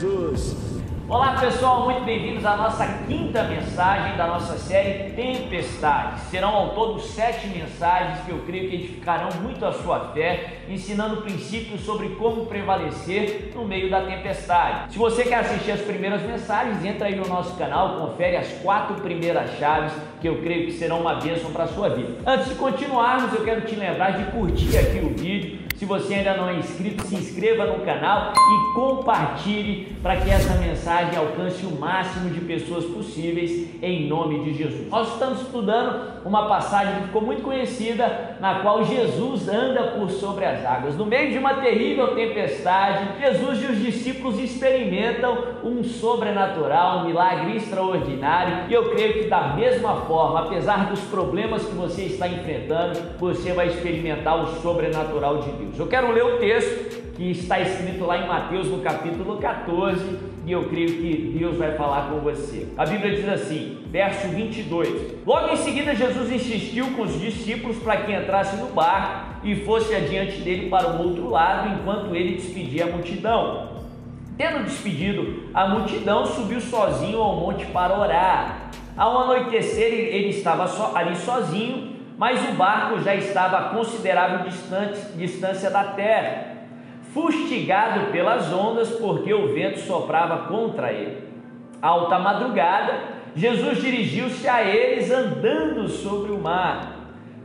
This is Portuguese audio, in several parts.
Jesus. Olá pessoal, muito bem-vindos à nossa quinta mensagem da nossa série Tempestade. Serão ao todo sete mensagens que eu creio que edificarão muito a sua fé, ensinando princípios sobre como prevalecer no meio da tempestade. Se você quer assistir as primeiras mensagens, entra aí no nosso canal, confere as quatro primeiras chaves que eu creio que serão uma bênção para a sua vida. Antes de continuarmos, eu quero te lembrar de curtir aqui o vídeo se você ainda não é inscrito, se inscreva no canal e compartilhe para que essa mensagem alcance o máximo de pessoas possíveis em nome de Jesus. Nós estamos estudando uma passagem que ficou muito conhecida, na qual Jesus anda por sobre as águas. No meio de uma terrível tempestade, Jesus e os discípulos experimentam um sobrenatural, um milagre extraordinário. E eu creio que da mesma forma, apesar dos problemas que você está enfrentando, você vai experimentar o sobrenatural de Deus. Eu quero ler o texto que está escrito lá em Mateus no capítulo 14 e eu creio que Deus vai falar com você. A Bíblia diz assim, verso 22: Logo em seguida, Jesus insistiu com os discípulos para que entrasse no barco e fosse adiante dele para o outro lado, enquanto ele despedia a multidão. Tendo despedido a multidão, subiu sozinho ao monte para orar. Ao anoitecer, ele estava ali sozinho mas o barco já estava a considerável distância da terra, fustigado pelas ondas, porque o vento soprava contra ele. Alta madrugada, Jesus dirigiu-se a eles andando sobre o mar.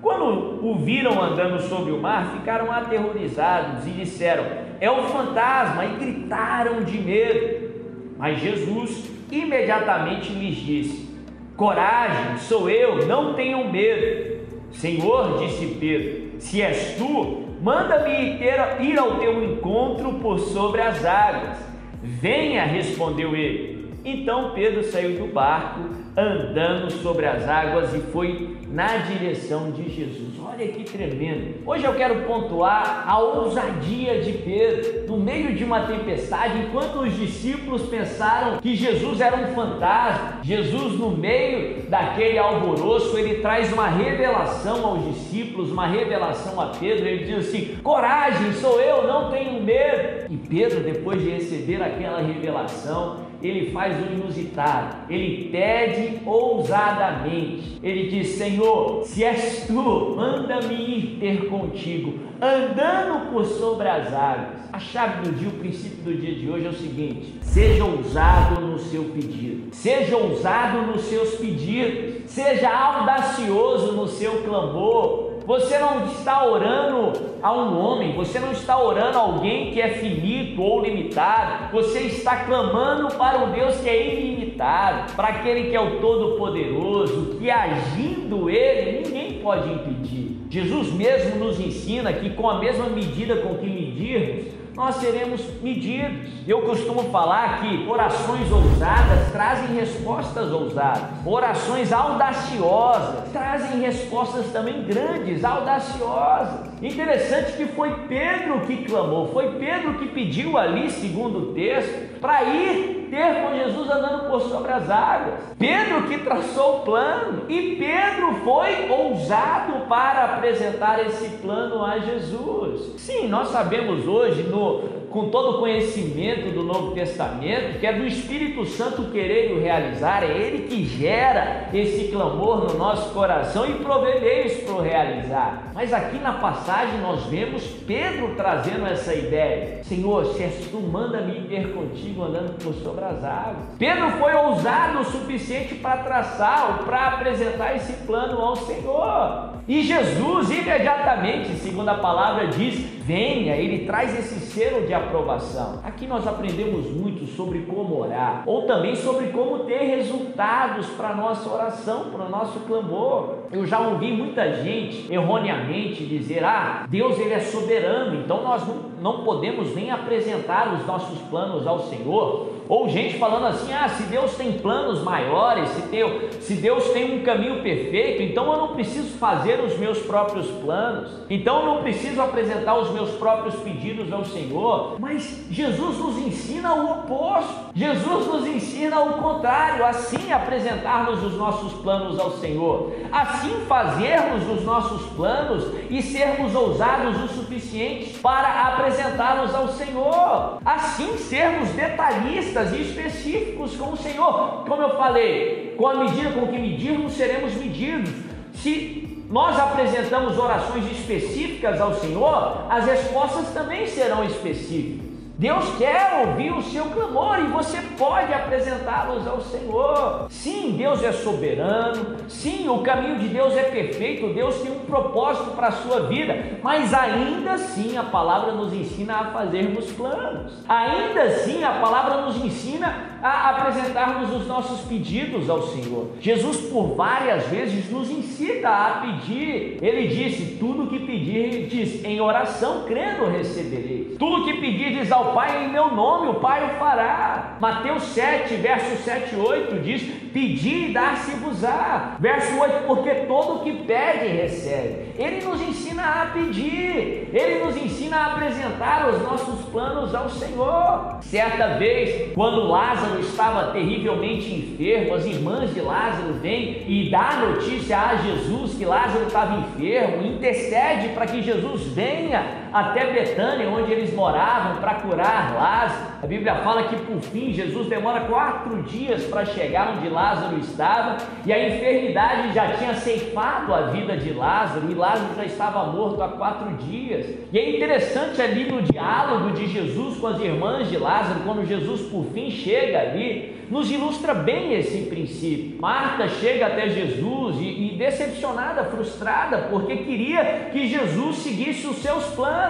Quando o viram andando sobre o mar, ficaram aterrorizados e disseram: É um fantasma! E gritaram de medo. Mas Jesus imediatamente lhes disse: Coragem, sou eu, não tenham medo. Senhor, disse Pedro, se és tu, manda-me ir ao teu encontro por sobre as águas. Venha, respondeu ele. Então Pedro saiu do barco, andando sobre as águas e foi na direção de Jesus. Olha que tremendo. Hoje eu quero pontuar a ousadia de Pedro no meio de uma tempestade, enquanto os discípulos pensaram que Jesus era um fantasma. Jesus, no meio daquele alvoroço, ele traz uma revelação aos discípulos, uma revelação a Pedro. Ele diz assim: Coragem, sou eu, não tenho medo. E Pedro, depois de receber aquela revelação, ele faz o inusitado, ele pede ousadamente, ele diz: Senhor, se és tu, manda-me ir ter contigo, andando por sobre as águas. A chave do dia, o princípio do dia de hoje é o seguinte: seja ousado no seu pedido, seja ousado nos seus pedidos, seja audacioso no seu clamor, você não está orando a um homem, você não está orando a alguém que é finito ou limitado, você está clamando para um Deus que é ilimitado, para aquele que é o Todo-Poderoso, que agindo Ele, ninguém pode impedir. Jesus mesmo nos ensina que com a mesma medida com que medirmos, nós seremos medidos. Eu costumo falar que orações ousadas trazem respostas ousadas, orações audaciosas trazem respostas também grandes, audaciosas. Interessante que foi Pedro que clamou, foi Pedro que pediu ali, segundo o texto, para ir ter com Jesus andando por sobre as águas. Pedro que traçou o plano e Pedro foi ousado para apresentar esse plano a Jesus. Sim, nós sabemos hoje no com todo o conhecimento do Novo Testamento, que é do Espírito Santo querer o realizar, é Ele que gera esse clamor no nosso coração e provê meios para o realizar. Mas aqui na passagem nós vemos Pedro trazendo essa ideia: Senhor, se és tu, manda-me ir contigo andando por sobre as águas. Pedro foi ousado o suficiente para traçar, para apresentar esse plano ao Senhor. E Jesus, imediatamente, segundo a palavra diz, venha, ele traz esse selo de aprovação. Aqui nós aprendemos muito sobre como orar, ou também sobre como ter resultados para nossa oração, para o nosso clamor. Eu já ouvi muita gente erroneamente dizer: ah, Deus ele é soberano, então nós não, não podemos nem apresentar os nossos planos ao Senhor ou gente falando assim: ah, se Deus tem planos maiores, se Deus, se Deus tem um caminho perfeito, então eu não preciso fazer os meus próprios planos, então eu não preciso apresentar os meus próprios pedidos ao Senhor. Mas Jesus nos ensina o oposto, Jesus nos ensina o contrário, assim apresentarmos os nossos planos ao Senhor, assim fazermos os nossos planos e sermos ousados o suficiente para apresentá-los ao Senhor, assim sermos detalhistas e específicos com o Senhor. Como eu falei, com a medida com que medirmos, seremos medidos. Se nós apresentamos orações específicas ao Senhor, as respostas também serão específicas. Deus quer ouvir o seu clamor e você pode apresentá-los ao Senhor. Sim, Deus é soberano. Sim, o caminho de Deus é perfeito. Deus tem um propósito para a sua vida. Mas ainda assim, a palavra nos ensina a fazermos planos. Ainda assim, a palavra nos ensina a apresentarmos os nossos pedidos ao Senhor. Jesus, por várias vezes, nos incita a pedir. Ele disse: Tudo que pedirdes em oração, crendo recebereis. Tudo que pedirdes ao Pai em meu nome, o Pai o fará. Mateus 7, verso 7 e 8 diz: Pedi e dar-se-vos-á. Verso 8: Porque todo o que pede recebe. Ele nos ensina a pedir, ele nos ensina a apresentar os nossos planos ao Senhor. Certa vez, quando Lázaro estava terrivelmente enfermo, as irmãs de Lázaro vêm e dá notícia a Jesus que Lázaro estava enfermo, intercede para que Jesus venha até Betânia, onde eles moravam, para curar Lázaro. A Bíblia fala que por fim Jesus demora quatro dias para chegar onde Lázaro estava e a enfermidade já tinha ceifado a vida de Lázaro e Lázaro já estava morto há quatro dias. E é interessante ali no diálogo de Jesus com as irmãs de Lázaro, quando Jesus por fim chega ali, nos ilustra bem esse princípio. Marta chega até Jesus e, e decepcionada, frustrada, porque queria que Jesus seguisse os seus planos,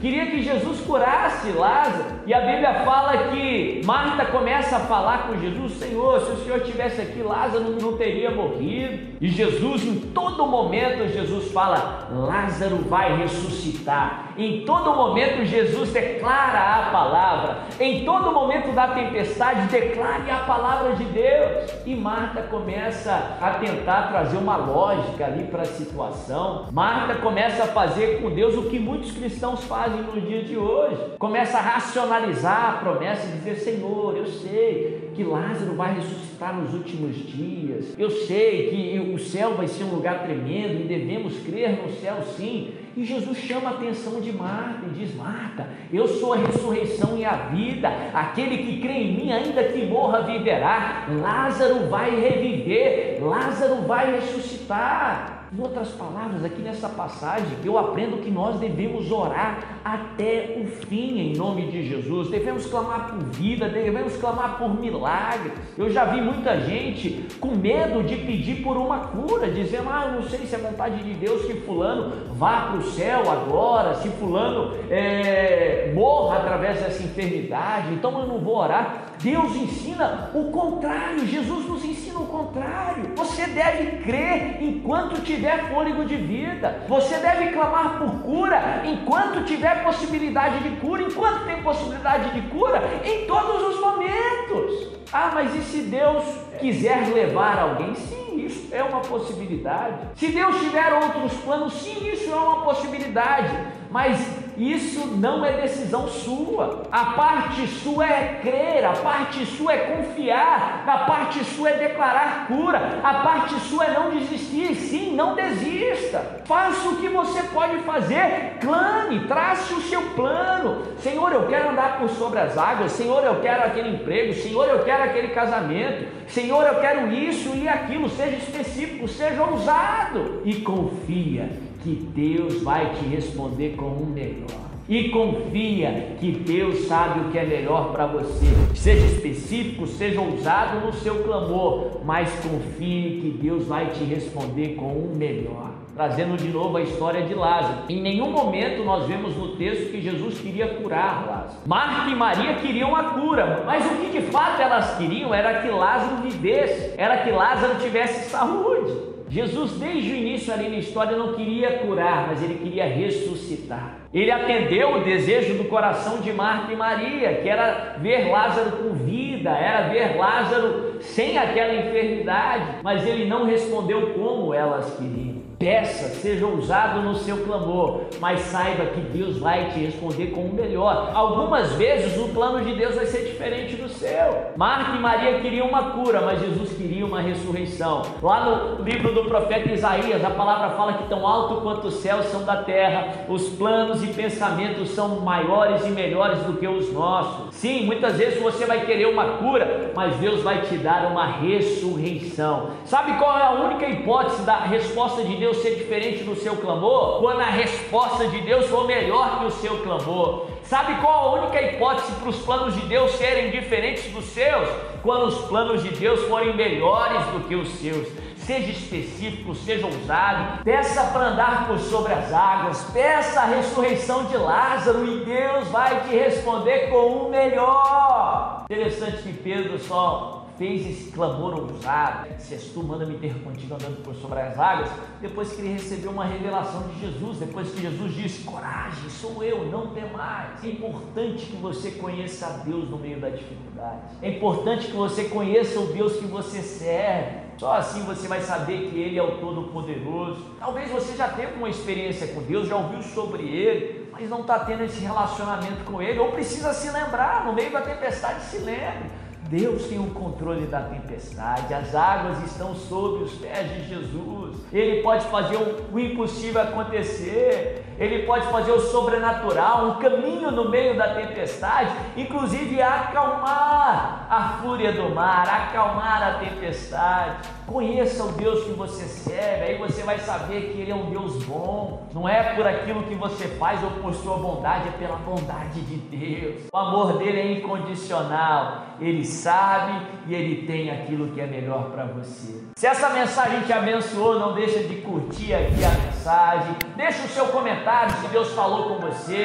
queria que Jesus curasse Lázaro. E a Bíblia fala que Marta começa a falar com Jesus: Senhor, se o Senhor estivesse aqui, Lázaro não teria morrido. E Jesus, em todo momento, Jesus fala: Lázaro vai ressuscitar. Em todo momento, Jesus declara a palavra. Em todo momento da tempestade, declare a palavra de Deus. E Marta começa a tentar trazer uma lógica ali para a situação. Marta começa a fazer com Deus o que muitos cristãos fazem no dia de hoje. Começa a racionalizar a promessa e dizer: Senhor, eu sei que Lázaro vai ressuscitar nos últimos dias. Eu sei que o céu vai ser um lugar tremendo e devemos crer no céu sim. E Jesus chama a atenção de Marta e diz: Marta, eu sou a ressurreição e a vida. Aquele que crê em mim, ainda que morra, viverá. Lázaro vai reviver, Lázaro vai ressuscitar. Em outras palavras, aqui nessa passagem, eu aprendo que nós devemos orar até o fim em nome de Jesus. Devemos clamar por vida, devemos clamar por milagres. Eu já vi muita gente com medo de pedir por uma cura, dizendo: Ah, eu não sei se é vontade de Deus que Fulano vá para o céu agora, se Fulano é, morra através dessa enfermidade, então eu não vou orar. Deus ensina o contrário, Jesus nos ensina o contrário. Você deve crer enquanto tiver fôlego de vida, você deve clamar por cura enquanto tiver possibilidade de cura, enquanto tem possibilidade de cura, em todos os momentos. Ah, mas e se Deus quiser levar alguém? Sim, isso é uma possibilidade. Se Deus tiver outros planos, sim, isso é uma possibilidade. Mas isso não é decisão sua. A parte sua é crer, a parte sua é confiar, a parte sua é declarar cura, a parte sua é não desistir. Sim, não desista. Faça o que você pode fazer, clame, trace o seu plano. Senhor, eu quero andar por sobre as águas. Senhor, eu quero aquele emprego. Senhor, eu quero aquele casamento. Senhor, eu quero isso e aquilo. Seja específico, seja ousado e confia que Deus vai te responder com o melhor. E confia que Deus sabe o que é melhor para você. Seja específico, seja ousado no seu clamor, mas confie que Deus vai te responder com o melhor. Trazendo de novo a história de Lázaro. Em nenhum momento nós vemos no texto que Jesus queria curar Lázaro. Marta e Maria queriam a cura, mas o que de fato elas queriam era que Lázaro vivesse, era que Lázaro tivesse saúde. Jesus, desde o início ali na história, não queria curar, mas ele queria ressuscitar. Ele atendeu o desejo do coração de Marta e Maria, que era ver Lázaro com vida era ver Lázaro sem aquela enfermidade, mas ele não respondeu como elas queriam. Peça, seja ousado no seu clamor, mas saiba que Deus vai te responder com o melhor. Algumas vezes o plano de Deus vai ser diferente do seu. Marta e Maria queriam uma cura, mas Jesus queria uma ressurreição. Lá no livro do profeta Isaías, a palavra fala que tão alto quanto os céus são da terra, os planos e pensamentos são maiores e melhores do que os nossos. Sim, muitas vezes você vai querer uma cura, mas Deus vai te dar uma ressurreição. Sabe qual é a única hipótese da resposta de Deus? Deus ser diferente do seu clamor? Quando a resposta de Deus for melhor que o seu clamor. Sabe qual a única hipótese para os planos de Deus serem diferentes dos seus? Quando os planos de Deus forem melhores do que os seus. Seja específico, seja ousado, peça para andar por sobre as águas, peça a ressurreição de Lázaro e Deus vai te responder com o melhor. Interessante que Pedro só fez esse clamor ousado, se és tu, manda-me ter contigo andando por sobre as águas, depois que ele recebeu uma revelação de Jesus, depois que Jesus disse, coragem, sou eu, não mais. É importante que você conheça a Deus no meio da dificuldade, é importante que você conheça o Deus que você serve, só assim você vai saber que Ele é o Todo-Poderoso. Talvez você já tenha uma experiência com Deus, já ouviu sobre Ele, mas não está tendo esse relacionamento com Ele, ou precisa se lembrar, no meio da tempestade se lembre. Deus tem o controle da tempestade, as águas estão sob os pés de Jesus. Ele pode fazer o impossível acontecer, ele pode fazer o sobrenatural, um caminho no meio da tempestade, inclusive acalmar a fúria do mar, acalmar a tempestade. Conheça o Deus que você serve, aí você vai saber que Ele é um Deus bom. Não é por aquilo que você faz ou por sua bondade, é pela bondade de Deus. O amor dele é incondicional. Ele sabe e ele tem aquilo que é melhor para você. Se essa mensagem te abençoou, não deixa de curtir aqui a mensagem. Deixa o seu comentário se Deus falou com você,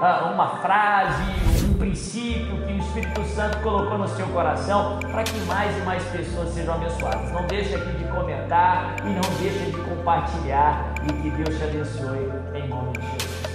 ah, uma frase, um princípio que o Espírito Santo colocou no seu coração, para que mais e mais pessoas sejam abençoadas. Não deixe aqui de comentar e não deixe de compartilhar e que Deus te abençoe em nome de Jesus.